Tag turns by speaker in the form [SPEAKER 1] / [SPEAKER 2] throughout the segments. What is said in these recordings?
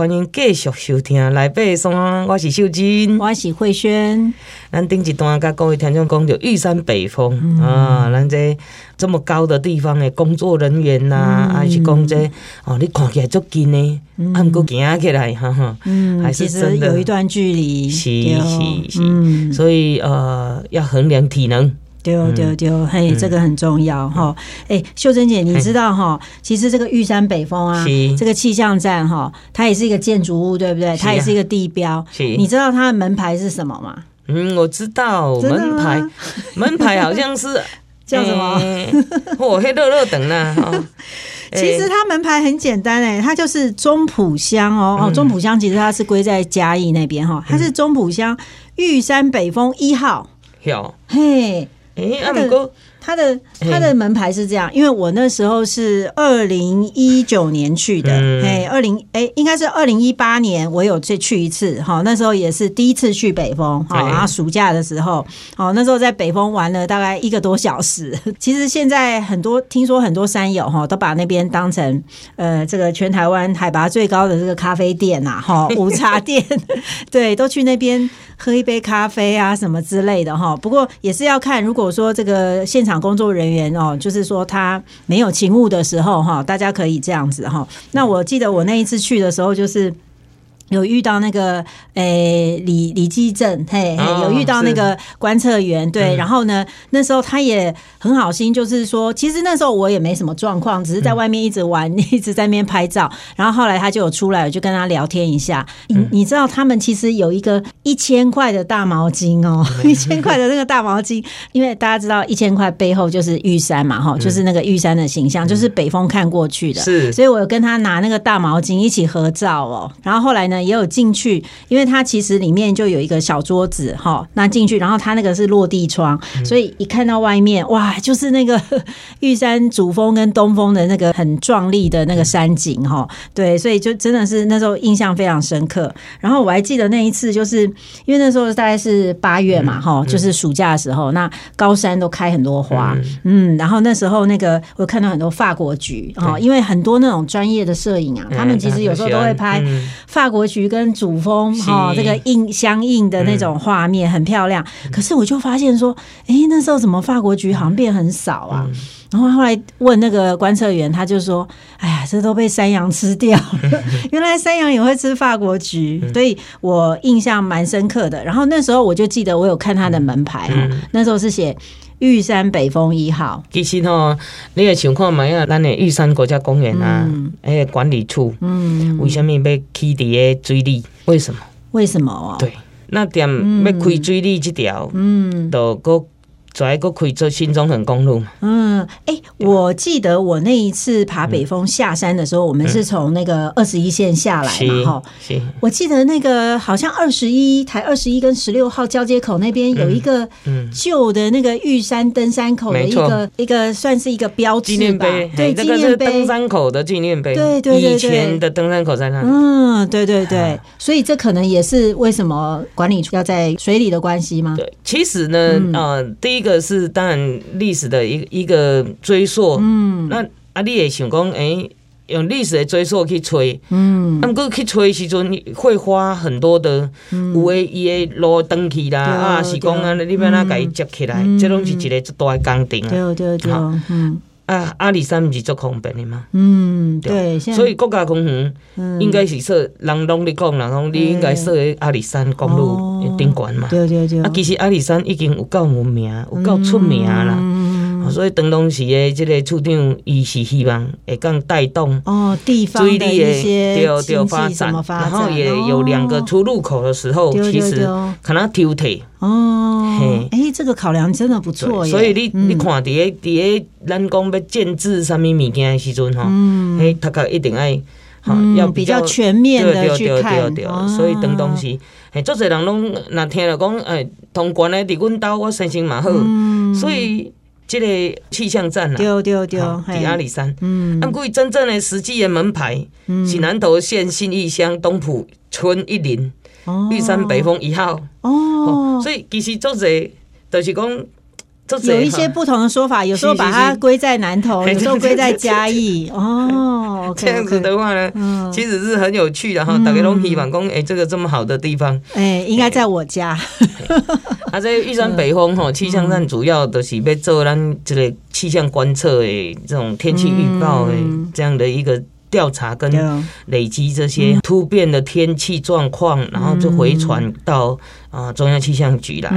[SPEAKER 1] 欢迎继续收听《来爬山》，我是秀珍，
[SPEAKER 2] 我是慧萱。
[SPEAKER 1] 咱顶一段甲各位听众讲着玉山北峰、嗯、啊，咱这这么高的地方的工作人员呐、啊，还、嗯、是讲这哦，你看起来足近呢，还佫行起来，哈哈，嗯，还是真的。
[SPEAKER 2] 有一段距离，
[SPEAKER 1] 是是是，嗯、所以呃，要衡量体能。
[SPEAKER 2] 丢丢丢，嘿，这个很重要哈。哎、嗯，秀珍姐，你知道哈？其实这个玉山北峰啊，这个气象站哈，它也是一个建筑物，对不对？它也是一个地标。你知道它的门牌是什么吗？
[SPEAKER 1] 嗯，我知道门牌，门牌好像是
[SPEAKER 2] 叫什么？
[SPEAKER 1] 我黑乐乐等 呢。
[SPEAKER 2] 其实它门牌很简单哎，它就是中埔乡哦哦，中埔乡其实它是归在嘉义那边哈，它是中埔乡玉山北峰一号。
[SPEAKER 1] 有
[SPEAKER 2] 嘿。
[SPEAKER 1] 哎，阿哥。
[SPEAKER 2] 他的他的门牌是这样，因为我那时候是二零一九年去的，哎、嗯，二零哎，应该是二零一八年我有再去一次，哈，那时候也是第一次去北峰，哈，然后暑假的时候，哦，那时候在北峰玩了大概一个多小时。其实现在很多听说很多山友哈都把那边当成呃这个全台湾海拔最高的这个咖啡店呐，哈，午茶店，对，都去那边喝一杯咖啡啊什么之类的哈。不过也是要看，如果说这个现场。工作人员哦，就是说他没有勤务的时候哈，大家可以这样子哈。那我记得我那一次去的时候，就是。有遇到那个诶、欸、李李基正嘿，嘿，有遇到那个观测员对，然后呢，那时候他也很好心，就是说，其实那时候我也没什么状况，只是在外面一直玩，一直在那边拍照。然后后来他就有出来，我就跟他聊天一下。你你知道他们其实有一个一千块的大毛巾哦，一千块的那个大毛巾，因为大家知道一千块背后就是玉山嘛哈，就是那个玉山的形象，就是北风看过去的，是，所以我有跟他拿那个大毛巾一起合照哦。然后后来呢？也有进去，因为它其实里面就有一个小桌子哈，那进去，然后它那个是落地窗，所以一看到外面，哇，就是那个 玉山主峰跟东峰的那个很壮丽的那个山景哈，对，所以就真的是那时候印象非常深刻。然后我还记得那一次，就是因为那时候大概是八月嘛哈，就是暑假的时候，那高山都开很多花，嗯，然后那时候那个我看到很多法国菊哈，因为很多那种专业的摄影啊，他们其实有时候都会拍法国菊跟主峰哈，这个印相应的那种画面很漂亮。可是我就发现说，哎，那时候怎么法国菊好像变很少啊？然后后来问那个观测员，他就说：“哎呀，这都被山羊吃掉了。原来山羊也会吃法国菊，所以我印象蛮深刻的。然后那时候我就记得我有看他的门牌哈，那时候是写。”玉山北峰一号，
[SPEAKER 1] 其实吼，你也想看嘛，呀，咱的玉山国家公园啊，哎、嗯，管理处，嗯，为什么被起伫个水里？为什么？
[SPEAKER 2] 为什么哦？
[SPEAKER 1] 对，那点要开水里这条，嗯，都个。再个开做新中横公路。
[SPEAKER 2] 嗯，哎、欸，我记得我那一次爬北峰下山的时候，嗯、我们是从那个二十一线下来嘛，哈。是。我记得那个好像二十一台二十一跟十六号交接口那边有一个旧的那个玉山登山口的一个一个算是一个标志吧，对，纪念碑。
[SPEAKER 1] 登山口的纪念碑。
[SPEAKER 2] 对对。以
[SPEAKER 1] 前的登山口在那里。
[SPEAKER 2] 嗯，对对对。所以这可能也是为什么管理处要在水里的关系吗？
[SPEAKER 1] 对，其实呢，嗯、呃，第一。一个是当然历史的一一个追溯，嗯，那啊，你也想讲，哎，用历史的追溯去吹，嗯，那么去吹时阵会花很多的，有诶伊诶路登去啦，啊，是讲啊，你要哪甲伊接起来，这拢是一个最大的工程啊，
[SPEAKER 2] 对对对，嗯，
[SPEAKER 1] 啊，阿里山不是做方便的吗？
[SPEAKER 2] 嗯，对，
[SPEAKER 1] 所以国家公园应该是说，人拢咧讲，然后你应该设喺阿里山公路。顶管嘛，对对对，啊，其实阿里山已经有够有名，有够出名啦，所以当当时的这个处长，伊是希望会更带动
[SPEAKER 2] 哦地方的一些经济
[SPEAKER 1] 发展，然后也有两个出入口的时候，其实可能挑剔
[SPEAKER 2] 哦，哎，这个考量真的不错，
[SPEAKER 1] 所以你你看，伫个伫个咱讲要建置什么物件的时阵吼，哎，他可一定爱，要
[SPEAKER 2] 比较全面的去看，
[SPEAKER 1] 所以当当时。嘿，足侪人拢若听了讲，哎，通关的伫阮兜，我心情嘛好，嗯、所以这个气象站啊，
[SPEAKER 2] 对对对，
[SPEAKER 1] 伫阿里山，嗯，按过真正的实际的门牌，嗯、是南投县信义乡东埔村一林，哦、玉山北峰一号，哦，所以其实足侪，就是讲。
[SPEAKER 2] 有一些不同的说法，有时候把它归在南投，有时候归在嘉义。哦，
[SPEAKER 1] 这样子的话呢，其实是很有趣的哈。大家都希望讲，哎，这个这么好的地方，
[SPEAKER 2] 哎，应该在我家。
[SPEAKER 1] 啊，在玉山北峰哈气象站主要都是被做咱这个气象观测的这种天气预报的这样的一个。调查跟累积这些突变的天气状况，然后就回传到啊中央气象局来，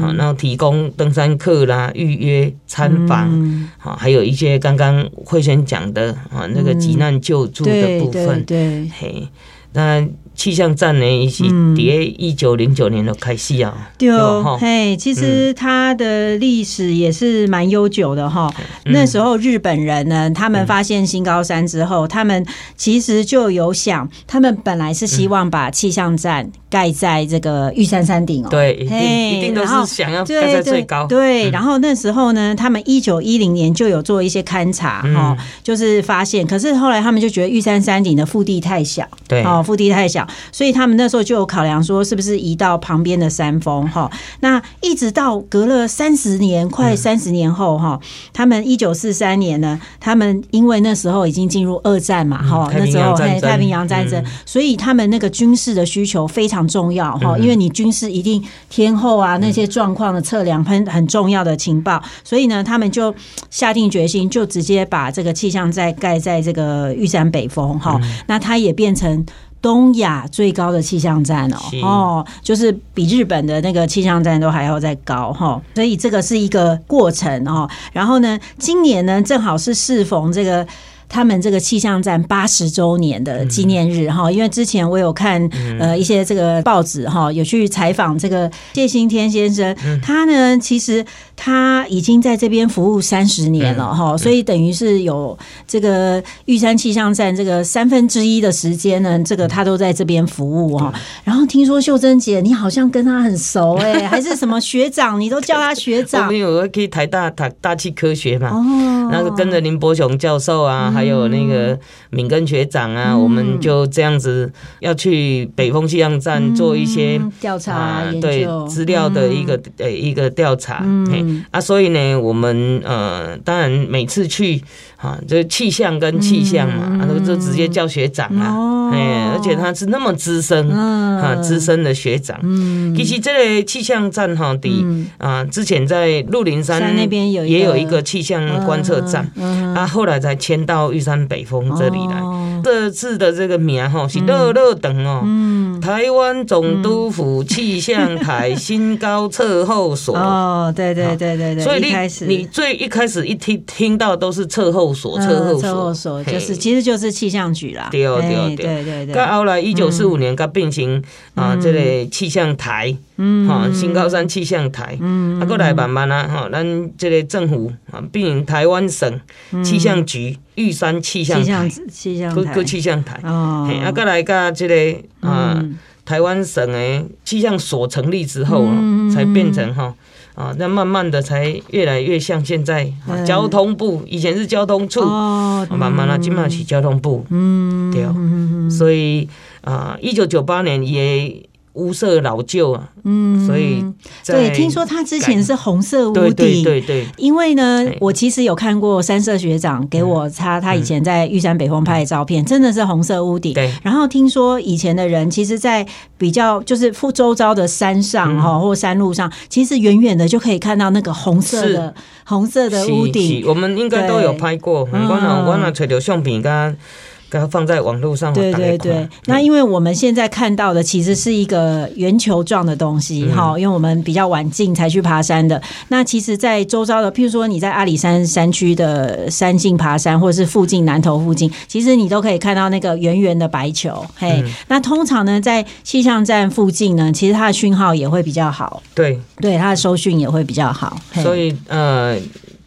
[SPEAKER 1] 好，然后提供登山客啦预约参访，好，还有一些刚刚慧轩讲的啊那个急难救助的部分，对，嘿，那。气象站呢，也是在一九零九年的开始啊。
[SPEAKER 2] 对哦，嘿，其实它的历史也是蛮悠久的哈。那时候日本人呢，他们发现新高山之后，他们其实就有想，他们本来是希望把气象站盖在这个玉山山顶哦。
[SPEAKER 1] 对，一定一定都是想要盖在最高。
[SPEAKER 2] 对，然后那时候呢，他们一九一零年就有做一些勘察哈，就是发现，可是后来他们就觉得玉山山顶的腹地太小，对，哦，腹地太小。所以他们那时候就有考量说，是不是移到旁边的山峰哈？那一直到隔了三十年，快三十年后哈，他们一九四三年呢，他们因为那时候已经进入二战嘛哈，那时候太平洋战争，所以他们那个军事的需求非常重要哈，因为你军事一定天后啊那些状况的测量很很重要的情报，所以呢，他们就下定决心，就直接把这个气象站盖在这个玉山北峰哈，那它也变成。东亚最高的气象站哦，哦，就是比日本的那个气象站都还要再高哈，所以这个是一个过程哦。然后呢，今年呢正好是适逢这个。他们这个气象站八十周年的纪念日哈，因为之前我有看呃一些这个报纸哈，有去采访这个谢新天先生，他呢其实他已经在这边服务三十年了哈，所以等于是有这个玉山气象站这个三分之一的时间呢，这个他都在这边服务哈。然后听说秀珍姐你好像跟他很熟哎，还是什么学长，你都叫他学长？
[SPEAKER 1] 我们有去台大台大气科学嘛，哦，那个跟着林伯雄教授啊。还有那个敏根学长啊，嗯、我们就这样子要去北风气象站做一些调查、啊、对资料的一个呃、嗯、一个调查。嗯。啊，所以呢，我们呃，当然每次去啊，就气象跟气象嘛，嗯、啊，都就直接叫学长啊，哎、哦，而且他是那么资深啊，资深的学长。嗯，其实这个气象站哈，的啊，之前在鹿林山那边有也有一个气象观测站，嗯、啊，后来才迁到。玉山北峰这里来，哦、这次的这个名哈是乐乐等哦，嗯、台湾总督府气象台新高测候所。
[SPEAKER 2] 哦，对对对对对，
[SPEAKER 1] 所以你你最一开始一听听到都是测候所，测候所，测候所
[SPEAKER 2] 就是其实就是气象局啦，
[SPEAKER 1] 对对对。对对对。到后来一九四五年，它变成啊这个气象台。嗯，哈，新高山气象台，嗯，啊，过来慢慢啊，哈，咱这个政府啊，变成台湾省气象局玉山气象台，气象台，气象台，哦，啊，过来甲这个啊，台湾省的气象所成立之后啊，才变成哈，啊，那慢慢的才越来越像现在交通部，以前是交通处，哦，慢慢啊，今嘛是交通部，嗯，对，所以啊，一九九八年也。屋舍老旧啊，嗯，所以
[SPEAKER 2] 对，听说他之前是红色屋顶，对对对。因为呢，我其实有看过三色学长给我他他以前在玉山北峰拍的照片，真的是红色屋顶。对。然后听说以前的人，其实，在比较就是附周遭的山上哈，或山路上，其实远远的就可以看到那个红色的红色的屋顶。
[SPEAKER 1] 我们应该都有拍过，我那我那垂柳相片跟。给它放在网络上。对对对，
[SPEAKER 2] 那因为我们现在看到的其实是一个圆球状的东西，哈、嗯，因为我们比较晚进才去爬山的。那其实，在周遭的，譬如说你在阿里山山区的山径爬山，或者是附近南头附近，其实你都可以看到那个圆圆的白球。嘿，嗯、那通常呢，在气象站附近呢，其实它的讯号也会比较好。对对，它的收讯也会比较好。
[SPEAKER 1] 所以呃。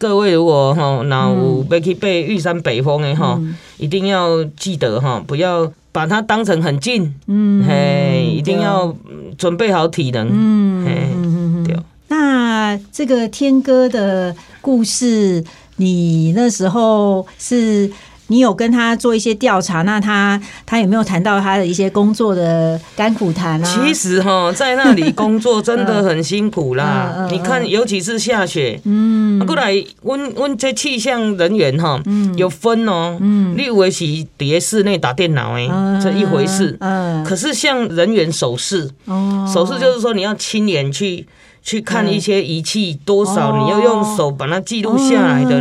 [SPEAKER 1] 各位如果哈，那有要去爬玉山北峰的哈，嗯、一定要记得哈，不要把它当成很近，嗯，嘿，一定要准备好体能，嗯，嘿，对。
[SPEAKER 2] 那这个天哥的故事，你那时候是你有跟他做一些调查，那他他有没有谈到他的一些工作的甘苦谈啊？
[SPEAKER 1] 其实哈，在那里工作真的很辛苦啦。嗯嗯嗯、你看，尤其是下雪，嗯，过来问问这气象人员哈，嗯，有分哦，嗯，你以为是底下室内打电脑哎，嗯、这一回事，嗯，可是像人员手势，哦，手势就是说你要亲眼去。去看一些仪器多少，你要用手把它记录下来的。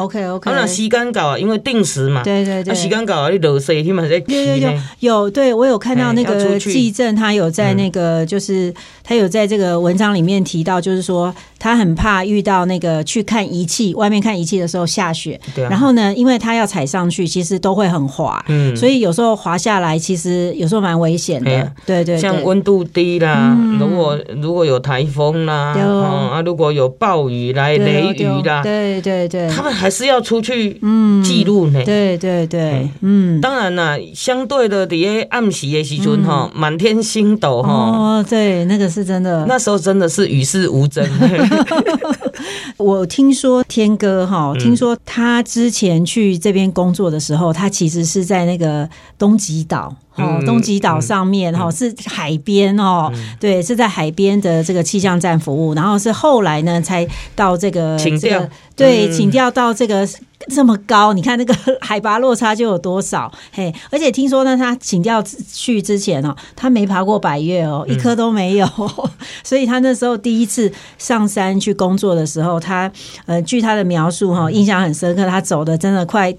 [SPEAKER 2] 嗯，OK OK。
[SPEAKER 1] 那时间稿啊，因为定时嘛。
[SPEAKER 2] 对对对。
[SPEAKER 1] 时间稿啊，你落雪天嘛在有
[SPEAKER 2] 有有有，对我有看到那个记证，他有在那个，就是他有在这个文章里面提到，就是说他很怕遇到那个去看仪器，外面看仪器的时候下雪。对。然后呢，因为他要踩上去，其实都会很滑。嗯。所以有时候滑下来，其实有时候蛮危险的。对对。
[SPEAKER 1] 像温度低啦，如果如果有台风。啦，啊，如果有暴雨来雷雨啦，
[SPEAKER 2] 对对对，
[SPEAKER 1] 他们还是要出去记录呢。
[SPEAKER 2] 对对对，嗯，
[SPEAKER 1] 当然啦，相对的，底下暗时的时阵哈，满天星斗哈，
[SPEAKER 2] 哦，对，那个是真的，
[SPEAKER 1] 那时候真的是与世无争。
[SPEAKER 2] 我听说天哥哈，听说他之前去这边工作的时候，他其实是在那个东极岛。哦，东极岛上面哈是海边哦，对，是在海边的这个气象站服务，然后是后来呢才到这个
[SPEAKER 1] 请调，
[SPEAKER 2] 对，请调到这个这么高，你看那个 海拔落差就有多少？嘿，而且听说呢，他请教去之前哦，他没爬过百越哦，一颗都没有，所以他那时候第一次上山去工作的时候，他呃，据他的描述哈，印象很深刻，他走的真的快。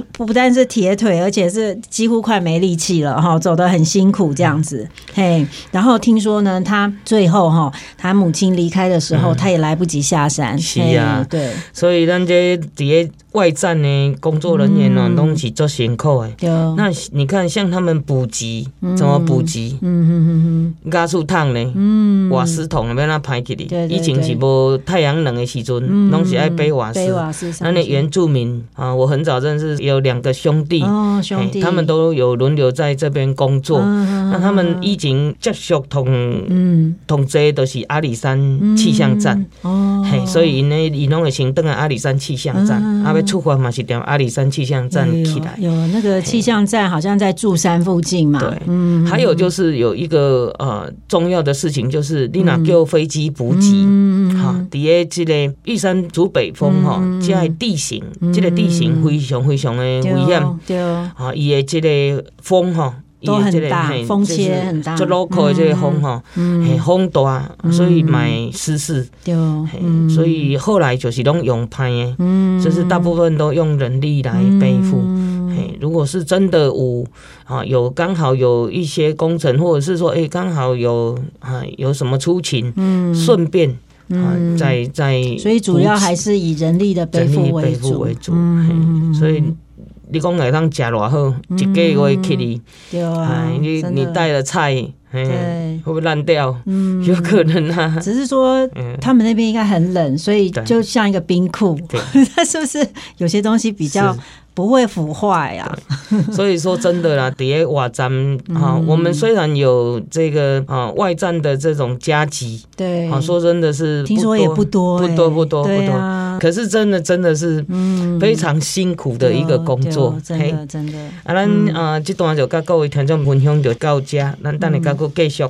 [SPEAKER 2] 不不但是铁腿，而且是几乎快没力气了哈，走得很辛苦这样子。嘿，然后听说呢，他最后哈，他母亲离开的时候，他也来不及下山。是啊，对，
[SPEAKER 1] 所以咱这底下外站的工作人员呢，都是做辛苦哎。那你看，像他们补给怎么补给？嗯嗯嗯嗯，加速烫呢？嗯，瓦斯桶要那排起来。以前是无太阳能的时阵，拢是爱背瓦斯。背瓦斯。那那原住民啊，我很早认识。有两个兄弟，哦、兄弟，他们都有轮流在这边工作。嗯、那他们以前接触同嗯，同这都是阿里山气象站。嗯、哦，嘿，所以呢，伊拢会先登在阿里山气象站，嗯、啊，要出发嘛是点阿里山气象站起来。
[SPEAKER 2] 有，有那个气象站好像在柱山附近嘛。对，嗯，
[SPEAKER 1] 还有就是有一个呃重要的事情，就是你若叫飞机补给，嗯，好，底下这个玉山主北峰哈，这个地形，这个地形非常非常。的危险，对。啊，伊的这个风哈，
[SPEAKER 2] 都很大，风切很大，
[SPEAKER 1] 就 local 的这个风哈，很风大，所以买湿湿。对，所以后来就是拢用拍的，就是大部分都用人力来背负。如果是真的有啊，有刚好有一些工程，或者是说，哎，刚好有啊，有什么出勤，顺便。嗯，在在，
[SPEAKER 2] 所以主要还是以人力的背负为主。
[SPEAKER 1] 嗯，所以你讲来当吃偌好，一个月给你，对啊，你你带的菜，对，会不会烂掉？嗯，有可能啊。
[SPEAKER 2] 只是说他们那边应该很冷，所以就像一个冰库。那是不是有些东西比较？不会腐坏呀，
[SPEAKER 1] 所以说真的啦，底下瓦站啊，我们虽然有这个啊外战的这种加急，对，啊说真的是
[SPEAKER 2] 听说也不多，
[SPEAKER 1] 不多不多不多，可是真的真的是非常辛苦的一个工作，
[SPEAKER 2] 真的真的。
[SPEAKER 1] 啊，咱啊这段就跟各位听众分享就到这，咱等下再继续。